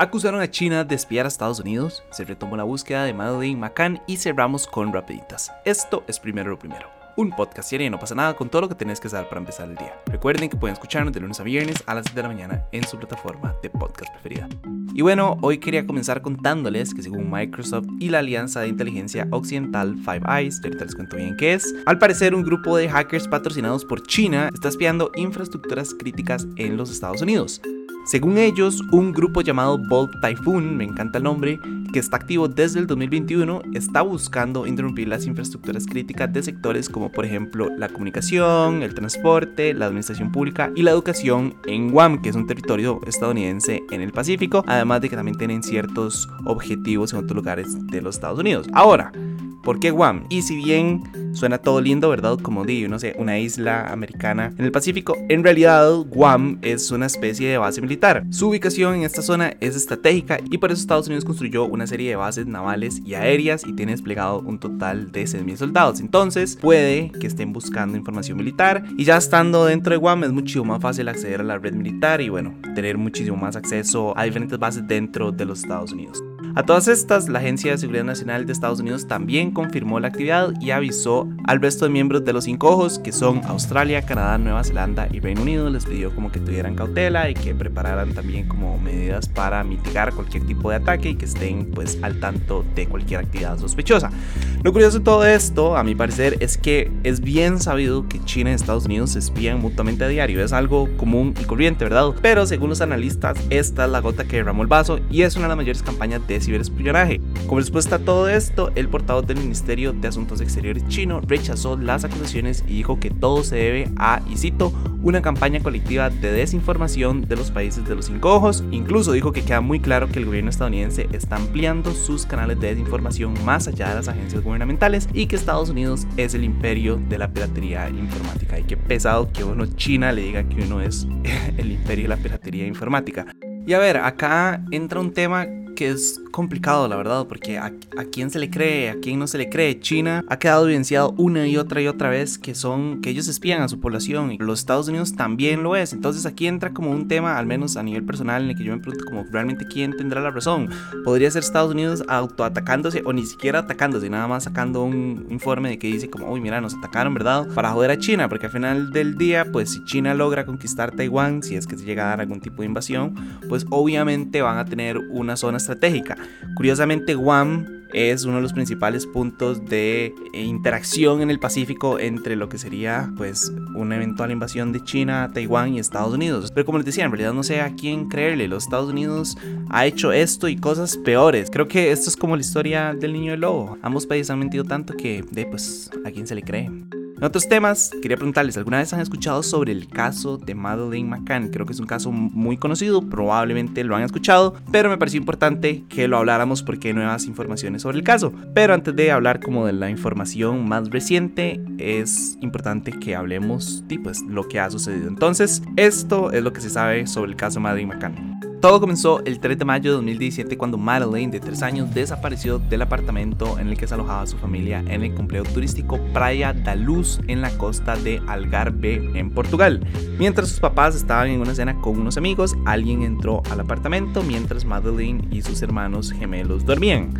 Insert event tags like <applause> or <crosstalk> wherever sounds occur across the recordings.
Acusaron a China de espiar a Estados Unidos, se retomó la búsqueda de Madeleine McCann y cerramos con rapiditas. Esto es primero lo primero. Un podcast serie no pasa nada con todo lo que tenés que saber para empezar el día. Recuerden que pueden escucharnos de lunes a viernes a las 7 de la mañana en su plataforma de podcast preferida. Y bueno, hoy quería comenzar contándoles que según Microsoft y la Alianza de Inteligencia Occidental Five Eyes, ahorita les cuento bien qué es, al parecer un grupo de hackers patrocinados por China está espiando infraestructuras críticas en los Estados Unidos. Según ellos, un grupo llamado Bolt Typhoon, me encanta el nombre, que está activo desde el 2021, está buscando interrumpir las infraestructuras críticas de sectores como por ejemplo la comunicación, el transporte, la administración pública y la educación en Guam, que es un territorio estadounidense en el Pacífico, además de que también tienen ciertos objetivos en otros lugares de los Estados Unidos. Ahora, ¿Por qué Guam? Y si bien suena todo lindo, ¿verdad? Como digo, no sé, una isla americana en el Pacífico, en realidad Guam es una especie de base militar. Su ubicación en esta zona es estratégica y por eso Estados Unidos construyó una serie de bases navales y aéreas y tiene desplegado un total de 6.000 soldados. Entonces puede que estén buscando información militar y ya estando dentro de Guam es mucho más fácil acceder a la red militar y bueno, tener muchísimo más acceso a diferentes bases dentro de los Estados Unidos. A todas estas, la Agencia de Seguridad Nacional de Estados Unidos también confirmó la actividad y avisó al resto de miembros de los cinco ojos, que son Australia, Canadá, Nueva Zelanda y Reino Unido, les pidió como que tuvieran cautela y que prepararan también como medidas para mitigar cualquier tipo de ataque y que estén pues al tanto de cualquier actividad sospechosa. Lo curioso de todo esto, a mi parecer, es que es bien sabido que China y Estados Unidos se espían mutuamente a diario, es algo común y corriente, ¿verdad? Pero según los analistas, esta es la gota que derramó el vaso y es una de las mayores campañas de ciberespionaje. Como respuesta a todo esto, el portavoz del Ministerio de Asuntos Exteriores chino rechazó las acusaciones y dijo que todo se debe a, y cito, una campaña colectiva de desinformación de los países de los cinco ojos. Incluso dijo que queda muy claro que el gobierno estadounidense está ampliando sus canales de desinformación más allá de las agencias gubernamentales y que Estados Unidos es el imperio de la piratería informática. Y qué pesado que uno China le diga que uno es <laughs> el imperio de la piratería informática. Y a ver, acá entra un tema que es complicado, la verdad, porque a, quién se le cree, a quién no se le cree. China ha quedado evidenciado una y otra y otra vez que son que ellos espían a su población y los Estados Unidos también lo es. Entonces aquí entra como un tema, al menos a nivel personal, en el que yo me pregunto como realmente quién tendrá la razón. Podría ser Estados Unidos autoatacándose o ni siquiera atacándose, nada más sacando un informe de que dice como, uy, mira, nos atacaron, ¿verdad? Para joder a China, porque al final del día, pues si China logra conquistar Taiwán, si es que se llega a dar algún tipo de invasión, pues obviamente van a tener una zona estratégica. Curiosamente, Guam es uno de los principales puntos de interacción en el Pacífico entre lo que sería pues una eventual invasión de China, Taiwán y Estados Unidos. Pero como les decía, en realidad no sé a quién creerle. Los Estados Unidos ha hecho esto y cosas peores. Creo que esto es como la historia del niño del lobo. Ambos países han mentido tanto que pues a quién se le cree. En otros temas, quería preguntarles, ¿alguna vez han escuchado sobre el caso de Madeleine McCann? Creo que es un caso muy conocido, probablemente lo han escuchado, pero me pareció importante que lo habláramos porque hay nuevas informaciones sobre el caso. Pero antes de hablar como de la información más reciente, es importante que hablemos de pues, lo que ha sucedido. Entonces, esto es lo que se sabe sobre el caso Madeleine McCann. Todo comenzó el 3 de mayo de 2017 cuando Madeleine, de 3 años, desapareció del apartamento en el que se alojaba su familia en el complejo turístico Praia da Luz en la costa de Algarve, en Portugal. Mientras sus papás estaban en una cena con unos amigos, alguien entró al apartamento mientras Madeleine y sus hermanos gemelos dormían.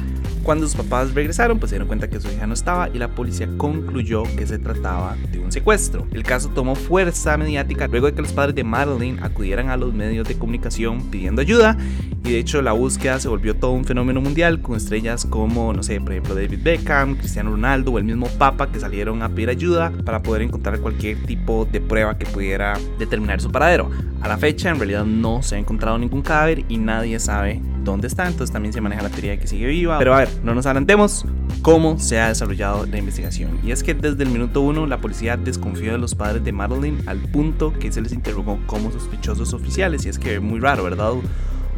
Cuando sus papás regresaron, pues se dieron cuenta que su hija no estaba y la policía concluyó que se trataba de un secuestro. El caso tomó fuerza mediática luego de que los padres de Madeleine acudieran a los medios de comunicación pidiendo ayuda y de hecho la búsqueda se volvió todo un fenómeno mundial con estrellas como, no sé, por ejemplo David Beckham, Cristiano Ronaldo o el mismo Papa que salieron a pedir ayuda para poder encontrar cualquier tipo de prueba que pudiera determinar su paradero. A la fecha en realidad no se ha encontrado ningún cadáver y nadie sabe dónde está, entonces también se maneja la teoría de que sigue viva. Pero a ver, no nos adelantemos cómo se ha desarrollado la investigación. Y es que desde el minuto uno la policía desconfió de los padres de Madeline al punto que se les interrogó como sospechosos oficiales. Y es que es muy raro, ¿verdad?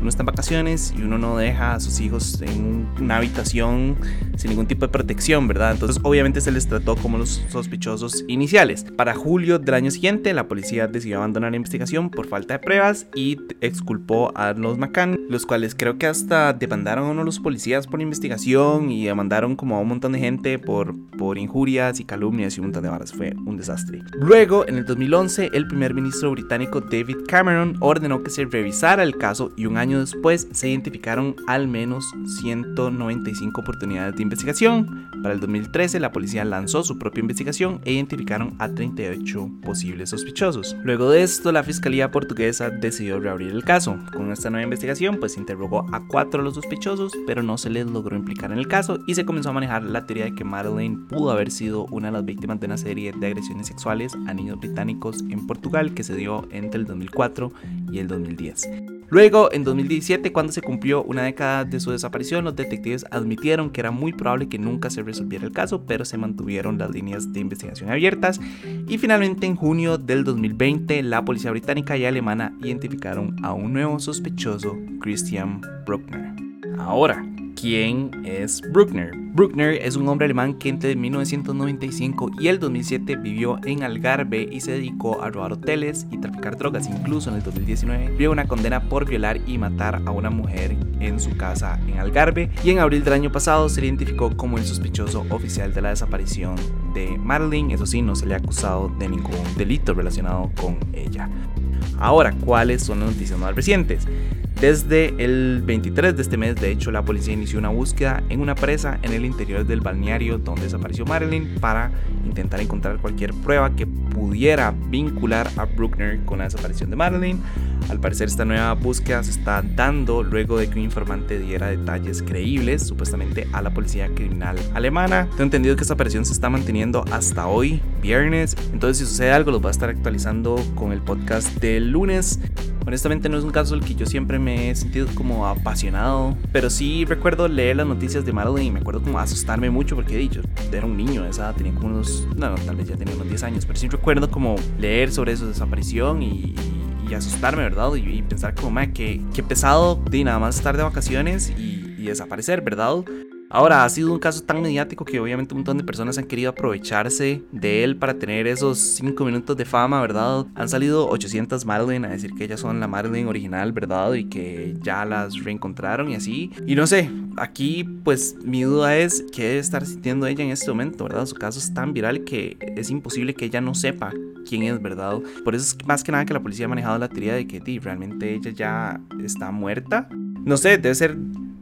Uno está en vacaciones y uno no deja a sus hijos en una habitación sin ningún tipo de protección, ¿verdad? Entonces obviamente se les trató como los sospechosos iniciales. Para julio del año siguiente, la policía decidió abandonar la investigación por falta de pruebas y exculpó a los McCann, los cuales creo que hasta demandaron a uno de los policías por investigación y demandaron como a un montón de gente por, por injurias y calumnias y un montón de varas. Fue un desastre. Luego, en el 2011, el primer ministro británico David Cameron ordenó que se revisara el caso y un año año después se identificaron al menos 195 oportunidades de investigación. Para el 2013 la policía lanzó su propia investigación e identificaron a 38 posibles sospechosos. Luego de esto la fiscalía portuguesa decidió reabrir el caso. Con esta nueva investigación pues interrogó a cuatro de los sospechosos pero no se les logró implicar en el caso y se comenzó a manejar la teoría de que Madeleine pudo haber sido una de las víctimas de una serie de agresiones sexuales a niños británicos en Portugal que se dio entre el 2004 y el 2010. Luego, en 2017, cuando se cumplió una década de su desaparición, los detectives admitieron que era muy probable que nunca se resolviera el caso, pero se mantuvieron las líneas de investigación abiertas. Y finalmente, en junio del 2020, la policía británica y alemana identificaron a un nuevo sospechoso, Christian Bruckner. Ahora, quién es Bruckner. Bruckner es un hombre alemán que entre 1995 y el 2007 vivió en Algarve y se dedicó a robar hoteles y traficar drogas. Incluso en el 2019 vio una condena por violar y matar a una mujer en su casa en Algarve. Y en abril del año pasado se identificó como el sospechoso oficial de la desaparición de Madeline. Eso sí, no se le ha acusado de ningún delito relacionado con ella. Ahora, ¿cuáles son las noticias más recientes? Desde el 23 de este mes, de hecho, la policía inició una búsqueda en una presa en el interior del balneario donde desapareció Marilyn para intentar encontrar cualquier prueba que pudiera vincular a Bruckner con la desaparición de Marilyn. Al parecer esta nueva búsqueda se está dando luego de que un informante diera detalles creíbles supuestamente a la policía criminal alemana. Tengo entendido que esta operación se está manteniendo hasta hoy, viernes. Entonces si sucede algo los voy a estar actualizando con el podcast del lunes. Honestamente no es un caso del que yo siempre me he sentido como apasionado, pero sí recuerdo leer las noticias de Madeline y me acuerdo como asustarme mucho porque he dicho, era un niño, esa tenía como unos, no, tal vez ya tenía unos 10 años, pero sí recuerdo como leer sobre su desaparición y, asustarme, ¿verdad? Y, pensar como, ma, que, pesado de nada más estar de vacaciones y, y desaparecer, ¿verdad? Ahora, ha sido un caso tan mediático que obviamente un montón de personas han querido aprovecharse de él para tener esos 5 minutos de fama, ¿verdad? Han salido 800 Madeline a decir que ellas son la Madeline original, ¿verdad? Y que ya las reencontraron y así. Y no sé, aquí pues mi duda es qué debe estar sintiendo ella en este momento, ¿verdad? Su caso es tan viral que es imposible que ella no sepa quién es, ¿verdad? Por eso es más que nada que la policía ha manejado la teoría de que realmente ella ya está muerta. No sé, debe ser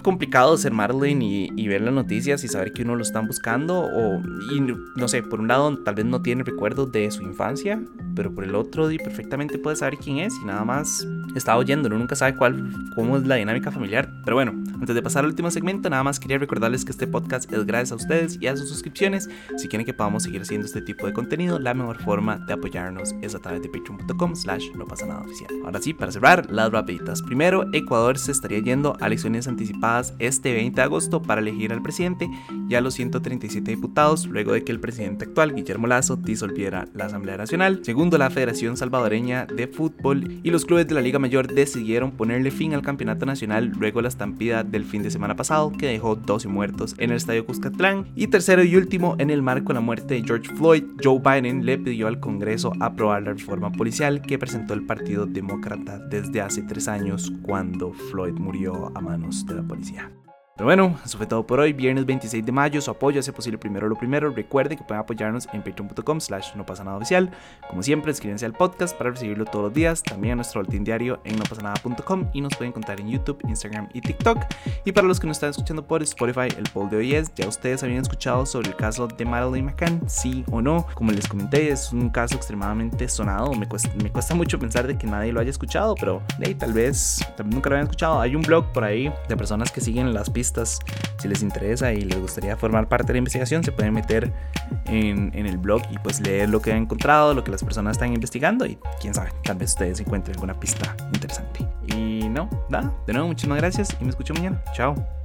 complicado ser Marlene y, ver las noticias y saber que uno lo están buscando o y no sé, por un lado tal vez no tiene recuerdos de su infancia, pero por el otro perfectamente puede saber quién es y nada más está oyendo, uno nunca sabe cuál cómo es la dinámica familiar. Pero bueno, antes de pasar al último segmento, nada más quería recordarles que este podcast es gracias a ustedes y a sus suscripciones. Si quieren que podamos seguir haciendo este tipo de contenido, la mejor forma de apoyarnos es a través de patreon.com slash no pasa nada oficial. Ahora sí, para cerrar, las rapiditas. Primero, Ecuador se estaría yendo a elecciones anticipadas este 20 de agosto para elegir al presidente y a los 137 diputados luego de que el presidente actual, Guillermo Lazo, disolviera la Asamblea Nacional. Segundo, la Federación Salvadoreña de Fútbol y los clubes de la Liga Mayor decidieron ponerle fin al campeonato nacional luego de la estampida del fin de semana pasado que dejó 12 muertos en el estadio Cuscatlán. Y tercero y último, en el marco de la muerte de George Floyd, Joe Biden le pidió al Congreso aprobar la reforma policial que presentó el Partido Demócrata desde hace tres años cuando Floyd murió a manos de la policía. Pero bueno, eso fue todo por hoy, viernes 26 de mayo, su apoyo hace posible primero lo primero, recuerde que pueden apoyarnos en patreon.com slash no pasa nada oficial, como siempre escríbense al podcast para recibirlo todos los días, también a nuestro boletín diario en nopasanada.com y nos pueden encontrar en YouTube, Instagram y TikTok, y para los que nos están escuchando por Spotify, el poll de hoy es, ¿ya ustedes habían escuchado sobre el caso de Madeleine McCann? Sí o no, como les comenté, es un caso extremadamente sonado, me cuesta, mucho pensar de que nadie lo haya escuchado, pero tal vez, nunca lo hayan escuchado, hay un blog por ahí de personas que siguen las pistas si les interesa y les gustaría formar parte de la investigación, se pueden meter en, en, el blog y pues leer lo que han encontrado, lo que las personas están investigando y quién sabe, tal vez ustedes encuentren alguna pista interesante. Y no, nada, de nuevo muchísimas gracias y me escucho mañana. Chao.